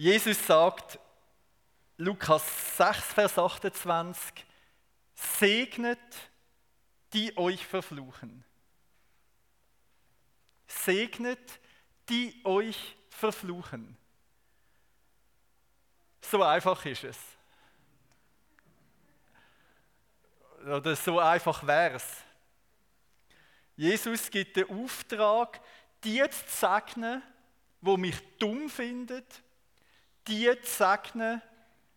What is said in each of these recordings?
Jesus sagt, Lukas 6, Vers 28, segnet, die euch verfluchen. Segnet, die euch verfluchen. So einfach ist es. Oder so einfach wäre es. Jesus gibt den Auftrag, die zu segnen, wo mich dumm findet, die zu segnen,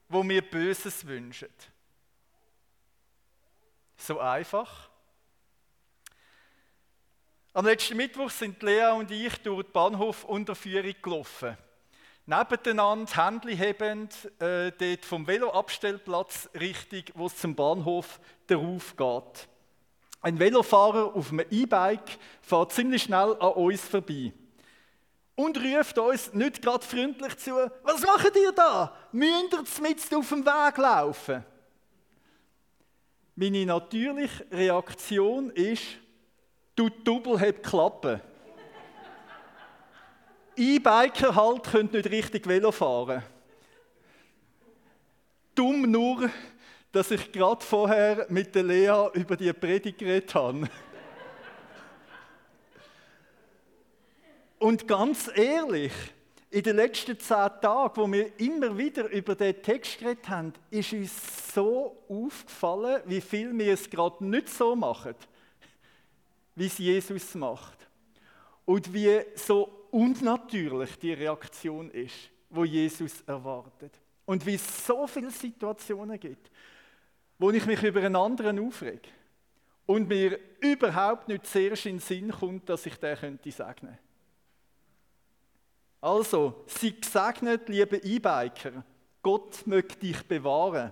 wo mir Böses wünschen. So einfach. Am letzten Mittwoch sind Lea und ich durch die Bahnhofunterführung gelaufen. Nebeneinander, Händchen hebend, äh, dort vom Veloabstellplatz richtig, wo es zum Bahnhof darauf geht. Ein Velofahrer auf einem E-Bike fährt ziemlich schnell an uns vorbei und ruft uns nicht gerade freundlich zu, was macht ihr da? Müsst ihr mit auf dem Weg laufen? Meine natürliche Reaktion ist, du Double hat Klappe. E-Biker halt können nicht richtig Velo fahren. Dumm nur, dass ich gerade vorher mit der Lea über die Predigt geredet habe. Und ganz ehrlich, in den letzten zehn Tagen, wo wir immer wieder über den Text geredet haben, ist uns so aufgefallen, wie viel wir es gerade nicht so machen, wie es Jesus macht. Und wie so unnatürlich die Reaktion ist, wo Jesus erwartet. Und wie es so viele Situationen gibt, wo ich mich über einen anderen aufrege und mir überhaupt nicht zuerst in den Sinn kommt, dass ich den könnte segnen. Also, sei gesegnet, liebe E-Biker. Gott möge dich bewahren.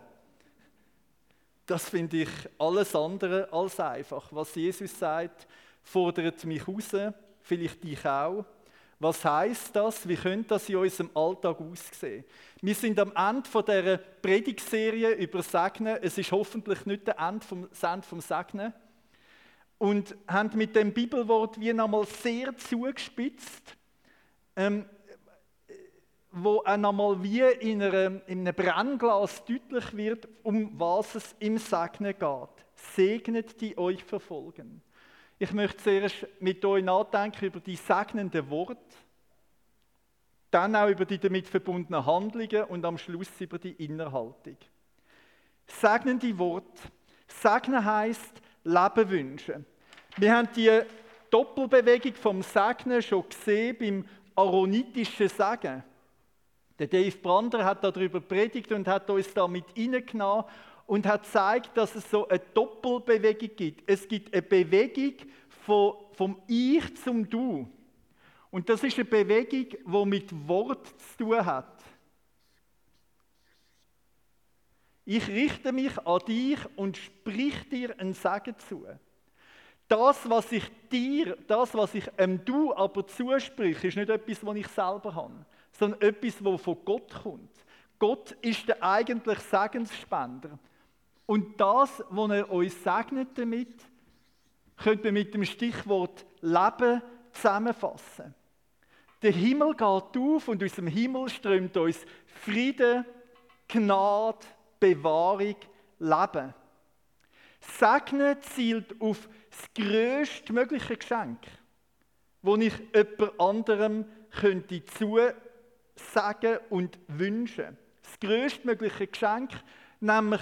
Das finde ich alles andere als einfach. Was Jesus sagt, fordert mich raus, vielleicht dich auch. Was heißt das? Wie könnte das in unserem Alltag aussehen? Wir sind am Ende dieser Predigtserie über Segnen. Es ist hoffentlich nicht der Ende vom, Ende vom Segnen. Und haben mit dem Bibelwort wie nochmal sehr zugespitzt, ähm, wo auch nochmal wie in, einer, in einem Brennglas deutlich wird, um was es im Segnen geht. Segnet die euch verfolgen. Ich möchte zuerst mit euch nachdenken über die segnenden Worte, dann auch über die damit verbundenen Handlungen und am Schluss über die Innerhaltung. Segnende Worte. Segnen heißt Leben wünschen. Wir haben die Doppelbewegung vom Segnen schon gesehen beim aaronitischen Segen. Der Dave Brander hat darüber predigt und hat uns da mit reingenommen und hat gezeigt, dass es so eine Doppelbewegung gibt. Es gibt eine Bewegung von, vom Ich zum Du. Und das ist eine Bewegung, die mit Wort zu tun hat. Ich richte mich an dich und sprich dir ein Segen zu. Das, was ich dir, das, was ich ähm, Du aber zusprich, ist nicht etwas, was ich selber habe, sondern etwas, das von Gott kommt. Gott ist der eigentliche Segensspender. Und das, was er uns segnet damit, könnte man mit dem Stichwort Leben zusammenfassen. Der Himmel geht auf und aus dem Himmel strömt uns Friede, Gnade, Bewahrung, Leben. Segnen zielt auf das größtmögliche Geschenk, das ich jemand anderem könnte zusagen und wünschen. Das größtmögliche Geschenk, nämlich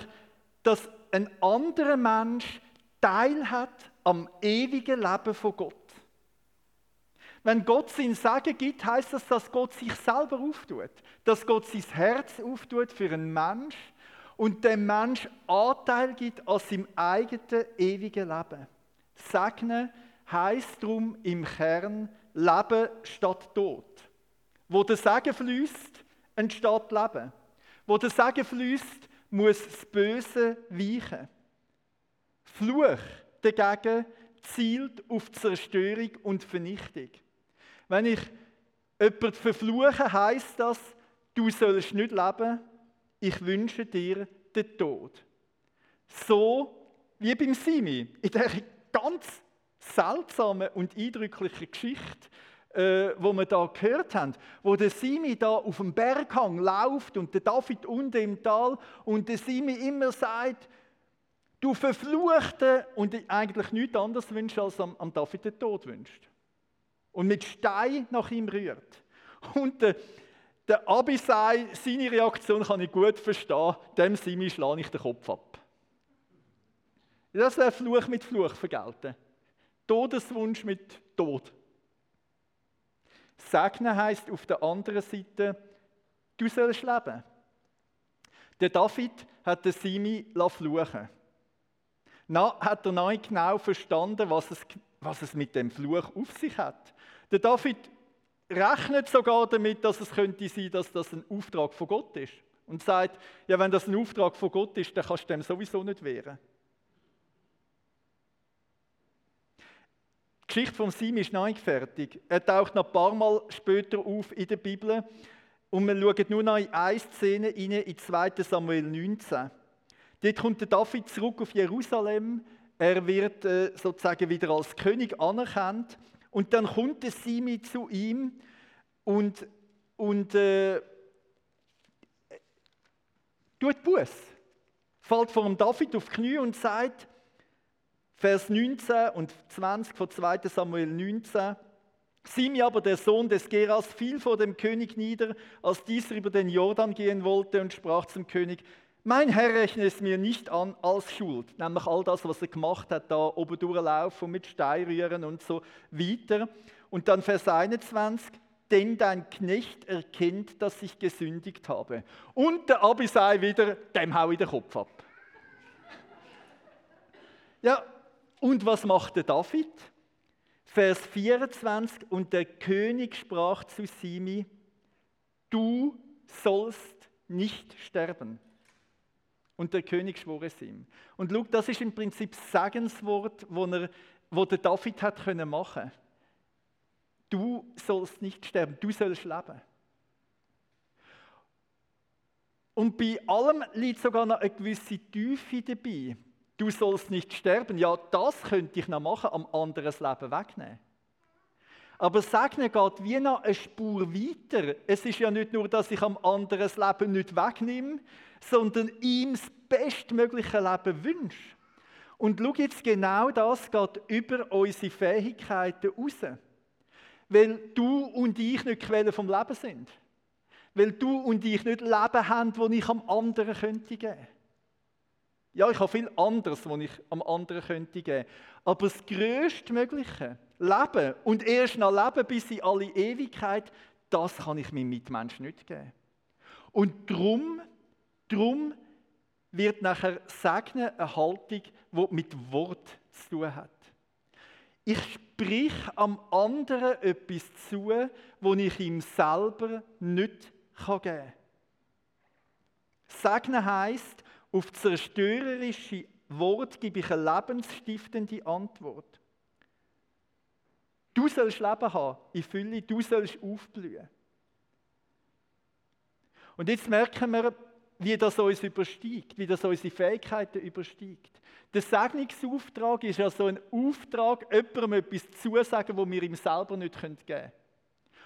dass ein anderer Mensch Teil hat am ewigen Leben von Gott. Wenn Gott sein Sagen gibt, heißt das, dass Gott sich selber auftut, dass Gott sein Herz auftut für einen Mensch und dem Mensch Anteil gibt an seinem eigenen ewigen Leben. Segnen heißt darum im Kern Leben statt Tod. Wo der Segen fließt, entsteht Leben. Wo der Segen fließt, muss das Böse weichen. Fluch dagegen zielt auf Zerstörung und Vernichtung. Wenn ich jemanden verfluche, heißt das, du sollst nicht leben, ich wünsche dir den Tod. So wie beim Simi, in der ganz seltsamen und eindrücklichen Geschichte, äh, wo wir da gehört haben, wo der Simi da auf dem Berghang läuft und der David unten im Tal und der Simi immer sagt, du Verfluchte und eigentlich nichts anderes wünscht, als am, am David den Tod wünscht. Und mit Stein nach ihm rührt. Und der, der Abisai, seine Reaktion kann ich gut verstehen, dem Simi schlage ich den Kopf ab. Das wäre Fluch mit Fluch vergelten. Todeswunsch mit Tod. Segnen heißt auf der anderen Seite, du sollst leben. Der David hat den Simi fluchen Na, hat er noch nicht genau verstanden, was es, was es mit dem Fluch auf sich hat. Der David rechnet sogar damit, dass es könnte sein, dass das ein Auftrag von Gott ist. Und sagt, ja, wenn das ein Auftrag von Gott ist, dann kannst du dem sowieso nicht wehren. Die Geschichte von Sim ist noch nicht fertig. Er taucht noch ein paar Mal später auf in der Bibel. Und wir schauen nur noch in eine Szene rein, in 2. Samuel 19. Dort kommt der David zurück auf Jerusalem. Er wird äh, sozusagen wieder als König anerkannt. Und dann kommt der Simi zu ihm und, und äh, tut Buß. Fällt vor dem David auf die Knie und sagt, Vers 19 und 20 von 2 Samuel 19. Simi aber, der Sohn des Geras, fiel vor dem König nieder, als dieser über den Jordan gehen wollte und sprach zum König, mein Herr rechne es mir nicht an als Schuld, nämlich all das, was er gemacht hat, da oben durchlaufen mit Stein rühren und so weiter. Und dann Vers 21, denn dein Knecht erkennt, dass ich gesündigt habe. Und der Abisai wieder, dem hau ich den Kopf ab. Ja, und was macht der David? Vers 24, und der König sprach zu Simi, du sollst nicht sterben. Und der König schwor es ihm. Und schau, das ist im Prinzip das Segenswort, wo, er, wo der David hat können machen Du sollst nicht sterben, du sollst leben. Und bei allem liegt sogar noch eine gewisse Tiefe dabei du sollst nicht sterben, ja, das könnte ich noch machen, am anderen Leben wegnehmen. Aber Segnen geht wie noch eine Spur weiter. Es ist ja nicht nur, dass ich am anderen Leben nicht wegnehme, sondern ihm das bestmögliche Leben wünsche. Und schau jetzt, genau das geht über unsere Fähigkeiten raus. Weil du und ich nicht Quelle vom Leben sind. Weil du und ich nicht Leben haben, das ich am anderen geben könnte. Ja, ich habe viel anderes, was ich am anderen könnte geben. Aber das größtmögliche Leben und erst noch Leben bis in alle Ewigkeit, das kann ich meinem Mitmenschen nicht geben. Und drum, drum wird nachher Segnen eine Haltung, die mit Wort zu tun hat. Ich sprich am anderen etwas zu, wo ich ihm selber nicht geben kann. Segnen heisst, auf zerstörerische Wort gebe ich eine lebensstiftende Antwort. Du sollst Leben haben in Fülle, du sollst aufblühen. Und jetzt merken wir, wie das uns übersteigt, wie das unsere Fähigkeiten übersteigt. Der Segnungsauftrag ist ja so ein Auftrag, jemandem etwas zusagen, wo wir ihm selber nicht geben können.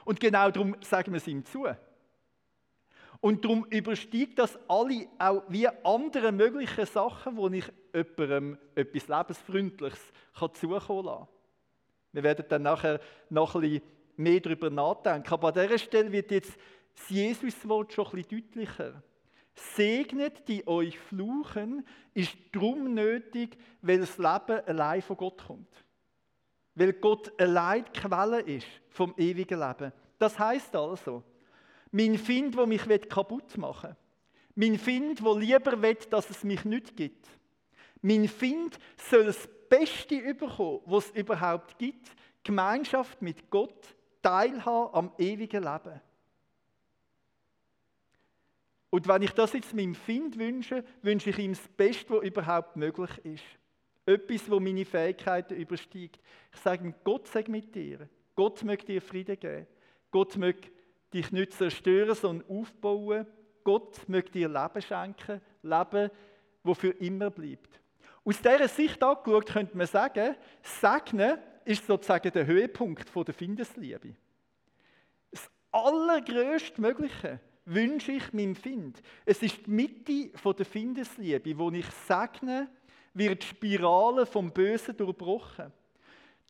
Und genau darum sagen wir es ihm zu. Und darum übersteigt das alle auch wie andere mögliche Sachen, wo ich jemandem etwas Lebensfreundliches kann zukommen lassen Wir werden dann nachher noch ein bisschen mehr darüber nachdenken. Aber an dieser Stelle wird jetzt das Jesuswort schon ein bisschen deutlicher. Segnet, die euch fluchen, ist darum nötig, weil das Leben allein von Gott kommt. Weil Gott allein die Quelle ist vom ewigen Leben. Das heißt also, mein Find, wo mich kaputt machen will. Mein Find, wo lieber will, dass es mich nicht gibt. Mein Find soll das Beste überkommen, was es überhaupt gibt. Gemeinschaft mit Gott, teilhaben am ewigen Leben. Und wenn ich das jetzt meinem Find wünsche, wünsche ich ihm das Beste, was überhaupt möglich ist. Etwas, wo meine Fähigkeiten übersteigt. Ich sage ihm, Gott sei mit dir. Gott möchte dir Frieden geben. Gott möchte dich nicht zerstören, sondern aufbauen. Gott möchte dir Leben schenken, Leben, das für immer bleibt. Aus dieser Sicht angeschaut könnte man sagen, Segnen ist sozusagen der Höhepunkt der Findesliebe. allergrößte Mögliche wünsche ich meinem Find. Es ist die Mitte der Findesliebe, wo ich segne, wird die Spirale vom Bösen durchbrochen.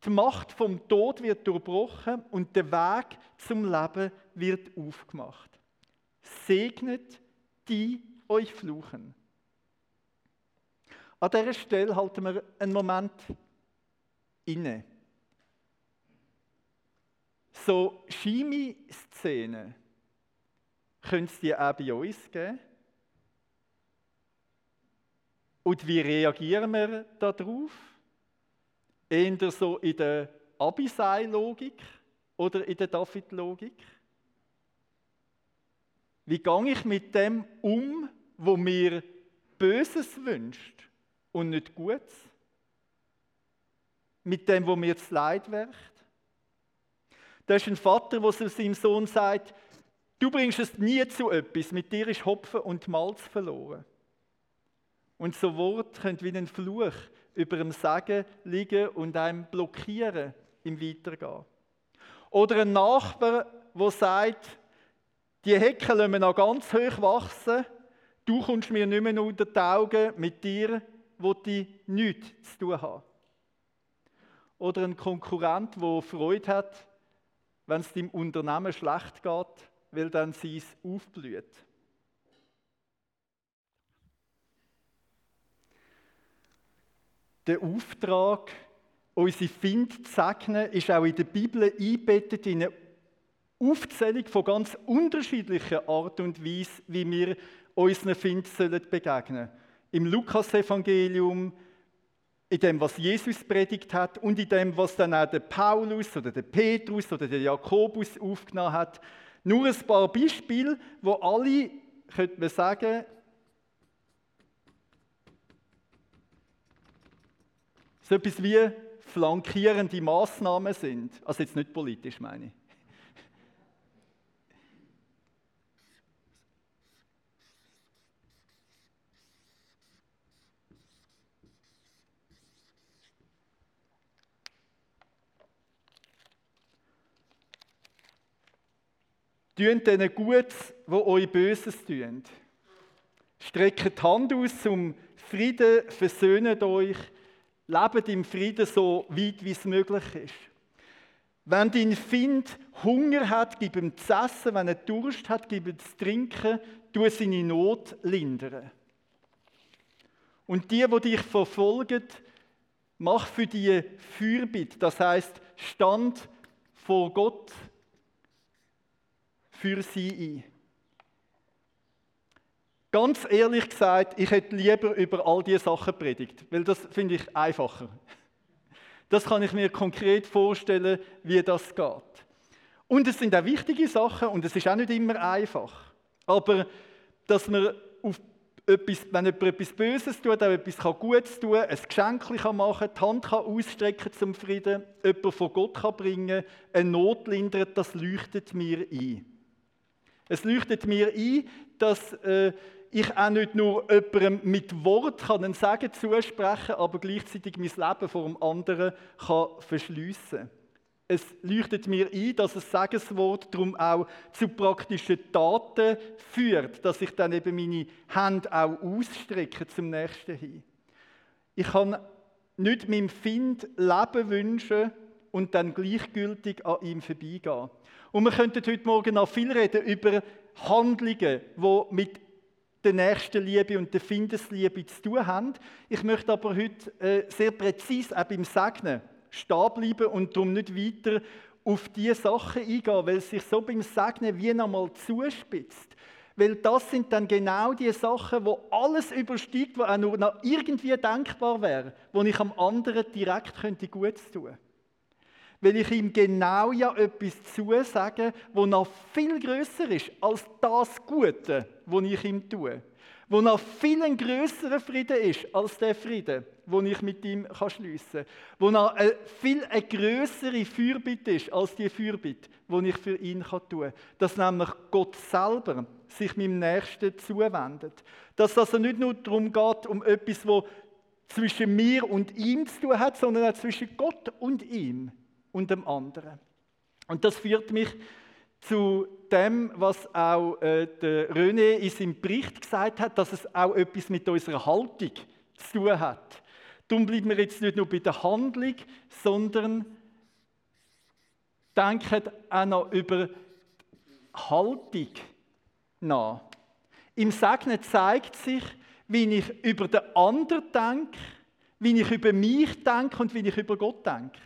Die Macht vom Tod wird durchbrochen und der Weg zum Leben wird aufgemacht. Segnet die euch fluchen. An dieser Stelle halten wir einen Moment inne. So Chemie-Szenen können es die auch bei uns geben. Und wie reagieren wir darauf? Eher so in der Abisei-Logik oder in der David-Logik? Wie gehe ich mit dem um, wo mir Böses wünscht und nicht Gutes? Mit dem, wo mir das Leid wercht? Da ist ein Vater, der zu seinem Sohn sagt, du bringst es nie zu etwas, mit dir ist Hopfen und Malz verloren. Und so Wort könnte wie ein Fluch über dem Sagen liegen und einem blockieren im Weitergehen. Oder ein Nachbar, der sagt, die Hecke lassen wir noch ganz hoch wachsen, du kommst mir nicht mehr unter die Augen, mit dir wo ich nichts zu tun haben. Oder ein Konkurrent, der Freude hat, wenn es dem Unternehmen schlecht geht, weil dann es aufblüht. Der Auftrag, unsere Find zu segnen, ist auch in der Bibel eingebettet in eine Aufzählung von ganz unterschiedlichen Art und Weise, wie wir unseren Find begegnen sollen. Im Lukas-Evangelium, in dem, was Jesus predigt hat und in dem, was dann auch der Paulus oder der Petrus oder der Jakobus aufgenommen hat. Nur ein paar Beispiele, wo alle, könnte man sagen, so etwas wie flankierende Maßnahmen sind. Also jetzt nicht politisch, meine ich. Tun denen Gutes, die euch Böses tun. Streckt die Hand aus zum Frieden, versöhnt euch, lebt im Frieden so weit, wie es möglich ist. Wenn dein Find Hunger hat, gib ihm zu essen. Wenn er Durst hat, gib ihm zu trinken. Tu seine Not lindern. Und die, die dich verfolgen, mach für die Fürbitte. Das heißt, stand vor Gott für sie ein. Ganz ehrlich gesagt, ich hätte lieber über all diese Sachen predigt, weil das finde ich einfacher. Das kann ich mir konkret vorstellen, wie das geht. Und es sind auch wichtige Sachen und es ist auch nicht immer einfach. Aber dass man auf etwas, wenn jemand etwas Böses tut, auch etwas Gutes tun kann, ein Geschenk machen kann, die Hand kann ausstrecken zum Frieden, jemanden von Gott kann bringen eine Not lindern, das leuchtet mir ein. Es leuchtet mir ein, dass äh, ich auch nicht nur jemandem mit Wort kann einen Sagen zusprechen aber gleichzeitig mein Leben vor dem anderen kann verschliessen Es leuchtet mir ein, dass ein Segenswort darum auch zu praktischen Taten führt, dass ich dann eben meine Hände auch ausstrecke zum Nächsten hin. Ich kann nicht meinem Find Leben wünschen und dann gleichgültig an ihm vorbeigehen. Und wir könnten heute Morgen noch viel reden über Handlungen, die mit der nächsten Liebe und der Findesliebe zu tun haben. Ich möchte aber heute äh, sehr präzise auch beim Segnen stehen bleiben und darum nicht weiter auf diese Sachen eingehen, weil es sich so beim Segnen wie nochmal zuspitzt. Weil das sind dann genau die Sachen, wo alles übersteigt, was auch nur noch irgendwie denkbar wäre, wo ich am anderen direkt könnte Gutes tun könnte weil ich ihm genau ja etwas zusage, wo noch viel größer ist als das Gute, wo ich ihm tue. Wo noch viel ein größerer Frieden ist als der Frieden, wo ich mit ihm kann schliessen. Wo noch eine viel eine größere Fürbitte ist als die Fürbitte, wo ich für ihn kann. Dass nämlich Gott selber sich meinem Nächsten zuwendet. Dass das also nicht nur darum geht, um etwas, wo zwischen mir und ihm zu tun hat, sondern auch zwischen Gott und ihm und dem anderen. Und das führt mich zu dem, was auch äh, der René in seinem Bericht gesagt hat, dass es auch etwas mit unserer Haltung zu tun hat. Darum bleiben wir jetzt nicht nur bei der Handlung, sondern denken auch noch über Haltung nach. Im Segnen zeigt sich, wie ich über den anderen denke, wie ich über mich denke und wie ich über Gott denke.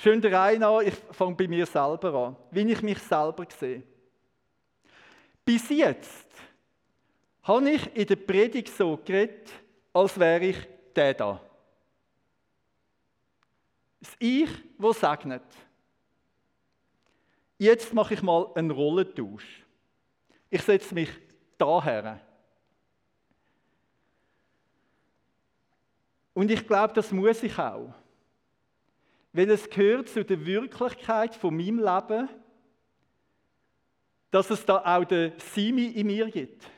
Schön der Reihe an, ich fange bei mir selber an, wie ich mich selber sehe. Bis jetzt habe ich in der Predigt so geredet, als wäre ich der da. Das Ich, wo segnet. Jetzt mache ich mal einen Rollentausch. Ich setze mich daher. Und ich glaube, das muss ich auch. Weil es gehört zu der Wirklichkeit von meinem Leben, dass es da auch den Simi in mir gibt.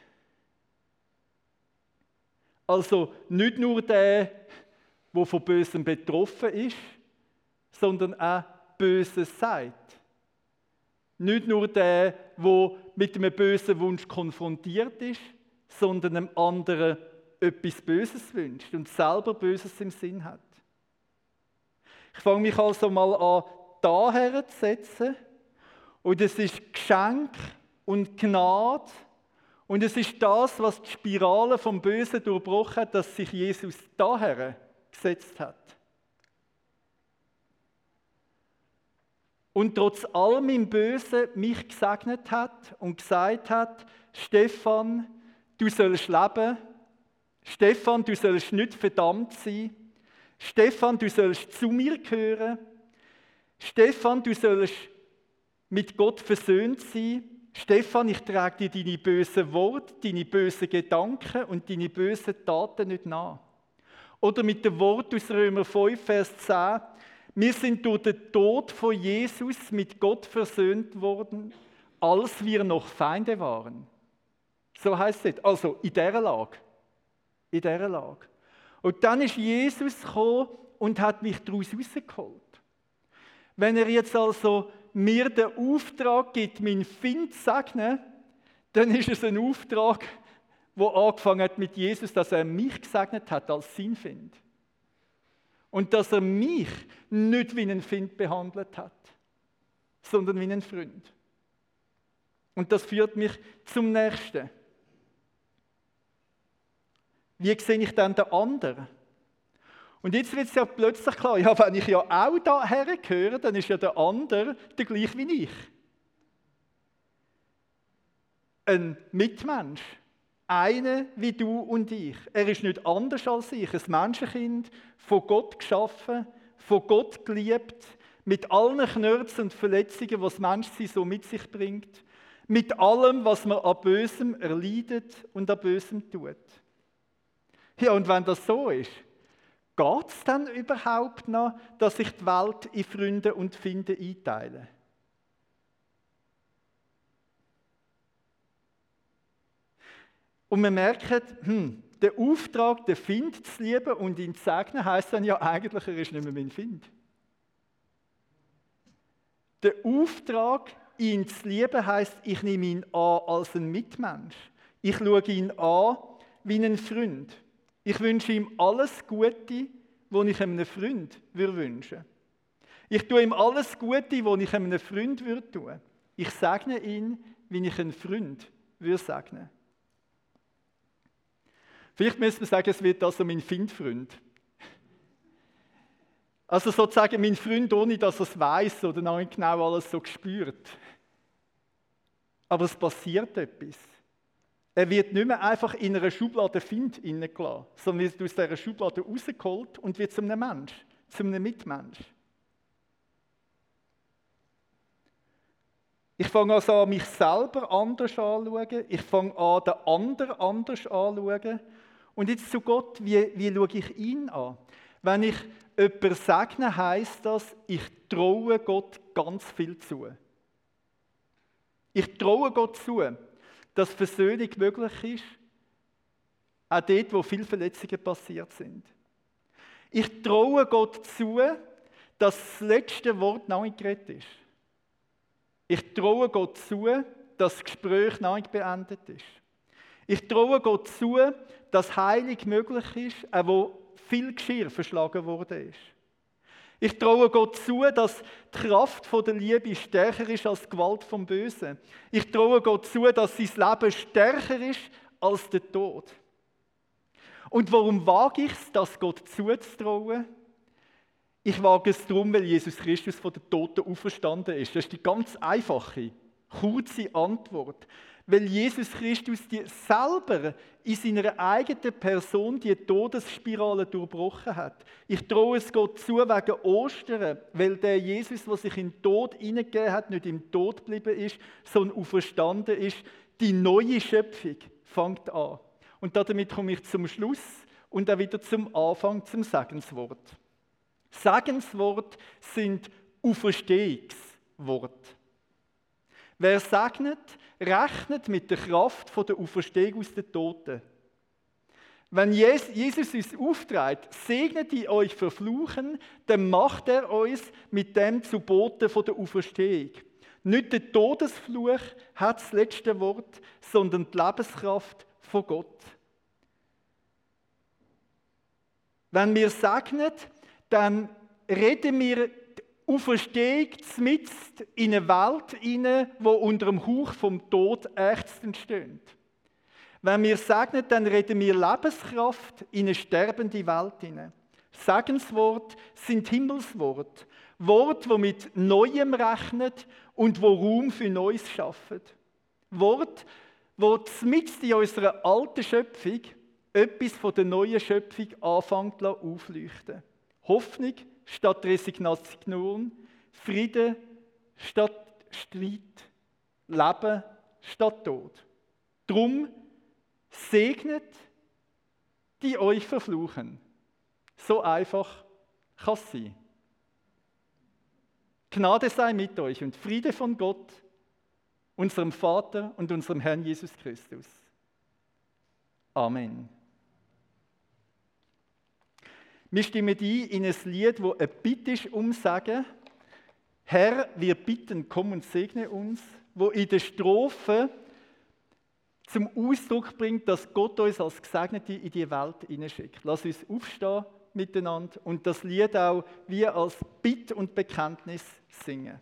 Also nicht nur der, der von Bösem betroffen ist, sondern auch Böses sagt. Nicht nur der, der mit einem bösen Wunsch konfrontiert ist, sondern einem anderen etwas Böses wünscht und selber Böses im Sinn hat. Ich fange mich also mal an, daher zu setzen. Und es ist Geschenk und Gnade. Und es ist das, was die Spirale vom Bösen durchbrochen hat, dass sich Jesus daher gesetzt hat. und trotz allem im Bösen mich gesegnet hat und gesagt hat, Stefan, du sollst leben, Stefan, du sollst nicht verdammt sein, Stefan, du sollst zu mir gehören, Stefan, du sollst mit Gott versöhnt sein, Stefan, ich trage dir deine bösen Worte, deine bösen Gedanken und deine bösen Taten nicht nach. Oder mit dem Wort aus Römer 5, Vers 10, wir sind durch den Tod von Jesus mit Gott versöhnt worden, als wir noch Feinde waren. So heißt es. Also in dieser Lage. In dieser Lage. Und dann ist Jesus gekommen und hat mich daraus rausgeholt. Wenn er jetzt also mir den Auftrag gibt, mein Find zu segnen, dann ist es ein Auftrag, wo angefangen hat mit Jesus, dass er mich gesegnet hat als sein Find. Und dass er mich nicht wie einen Find behandelt hat, sondern wie einen Freund. Und das führt mich zum Nächsten. Wie sehe ich dann den anderen? Und jetzt wird es ja plötzlich klar, ja, wenn ich ja auch daher gehöre, dann ist ja der andere der gleich wie ich. Ein Mitmensch. Eine wie du und ich. Er ist nicht anders als ich. Ein Menschenkind, von Gott geschaffen, von Gott geliebt, mit allen Knörzen und Verletzungen, was Menschsein so mit sich bringt, mit allem, was man an Bösem erleidet und an Bösem tut. Ja, und wenn das so ist, geht es dann überhaupt noch, dass ich die Welt in Freunde und Finde einteile? Und wir merken, hm, der Auftrag, den Find zu lieben und ihn zu segnen, heisst dann ja eigentlich, er ist nicht mehr mein Find. Der Auftrag, ihn zu lieben, heisst, ich nehme ihn an als ein Mitmensch. Ich schaue ihn an wie einen Freund. Ich wünsche ihm alles Gute, was ich einem Freund wünschen würde. Ich tue ihm alles Gute, was ich einem Freund würde. Ich segne ihn, wie ich einen Freund segnen. Vielleicht müsste man sagen, es wird also mein Findfreund. Also sozusagen mein Freund, ohne dass er es weiß oder noch nicht genau alles so gespürt. Aber es passiert etwas. Er wird nicht mehr einfach in einer Schublade Find hineingelassen, sondern wird aus dieser Schublade rausgeholt und wird zu einem Mensch, zu einem Mitmensch. Ich fange also an, mich selber anders anzuschauen. Ich fange an, den anderen anders anzuschauen. Und jetzt zu Gott, wie, wie schaue ich ihn an? Wenn ich jemanden segne, heisst das, ich traue Gott ganz viel zu. Ich traue Gott zu, dass Versöhnung möglich ist, auch dort, wo viele Verletzungen passiert sind. Ich traue Gott zu, dass das letzte Wort noch nicht geredet ist. Ich traue Gott zu, dass das Gespräch noch nicht beendet ist. Ich traue Gott zu, dass Heilung möglich ist, auch wo viel Geschirr verschlagen worden ist. Ich traue Gott zu, dass die Kraft der Liebe stärker ist als die Gewalt vom Bösen. Ich traue Gott zu, dass sein Leben stärker ist als der Tod. Und warum wage ich es, das Gott zuzutrauen? Ich wage es darum, weil Jesus Christus von den Toten auferstanden ist. Das ist die ganz einfache, kurze Antwort weil Jesus Christus die selber in seiner eigenen Person die Todesspirale durchbrochen hat. Ich traue es Gott zu wegen Ostern, weil der Jesus, der sich in den Tod hineingegeben hat, nicht im Tod geblieben ist, sondern auferstanden ist. Die neue Schöpfung fängt an. Und damit komme ich zum Schluss und dann wieder zum Anfang zum Segenswort. Segenswort sind Auferstehungswort. Wer segnet, rechnet mit der Kraft der Auferstehung aus den Toten. Wenn Jesus uns aufträgt, segnet ihr euch verfluchen, dann macht er uns mit dem zu Boten von der Auferstehung. Nicht der Todesfluch hat das letzte Wort, sondern die Lebenskraft von Gott. Wenn wir segnen, dann reden wir Auferstehung mitten in eine Welt hinein, wo unter dem Hauch vom Tod ächzend steht. Wenn wir segnen, dann reden wir Lebenskraft in eine sterbende Welt hinein. Segenswort sind Himmelswort. Wort, wo mit Neuem rechnet und wo Raum für Neues schafft. Wort, wo mitten in unserer alten Schöpfung etwas von der neuen Schöpfung anfängt aufleuchten. Hoffnung statt Resignation, Friede statt Streit, Leben statt Tod. Drum segnet, die euch verfluchen. So einfach kann es sein. Gnade sei mit euch und Friede von Gott, unserem Vater und unserem Herrn Jesus Christus. Amen. Wir stimmen ein in ein Lied, das ein Bitte ist um Sagen. Herr, wir bitten, komm und segne uns, wo in der Strophe zum Ausdruck bringt, dass Gott uns als Gesegnete in die Welt hineinschickt. Lass uns aufstehen miteinander und das Lied auch wie als Bitt und Bekenntnis singen.